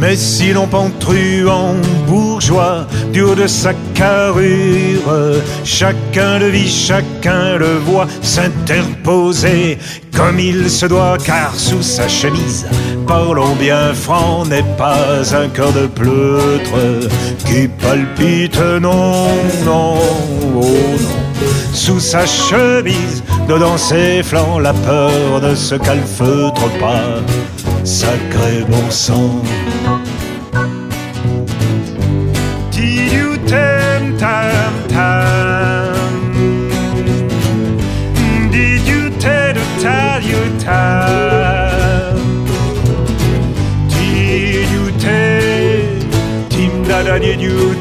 Mais si l'on en bourgeois, du haut de sa carrure, chacun le vit, chacun le voit s'interposer comme il se doit, car sous sa chemise, parlons bien franc, n'est pas un cœur de pleutre qui palpite, non, non, oh non. Sous sa chemise, dedans ses flancs, la peur ne se calfeutre pas, sacré bon sang. Did you tam tam tam? Did you tell tell you tam? Did you tell? Tim da da did you?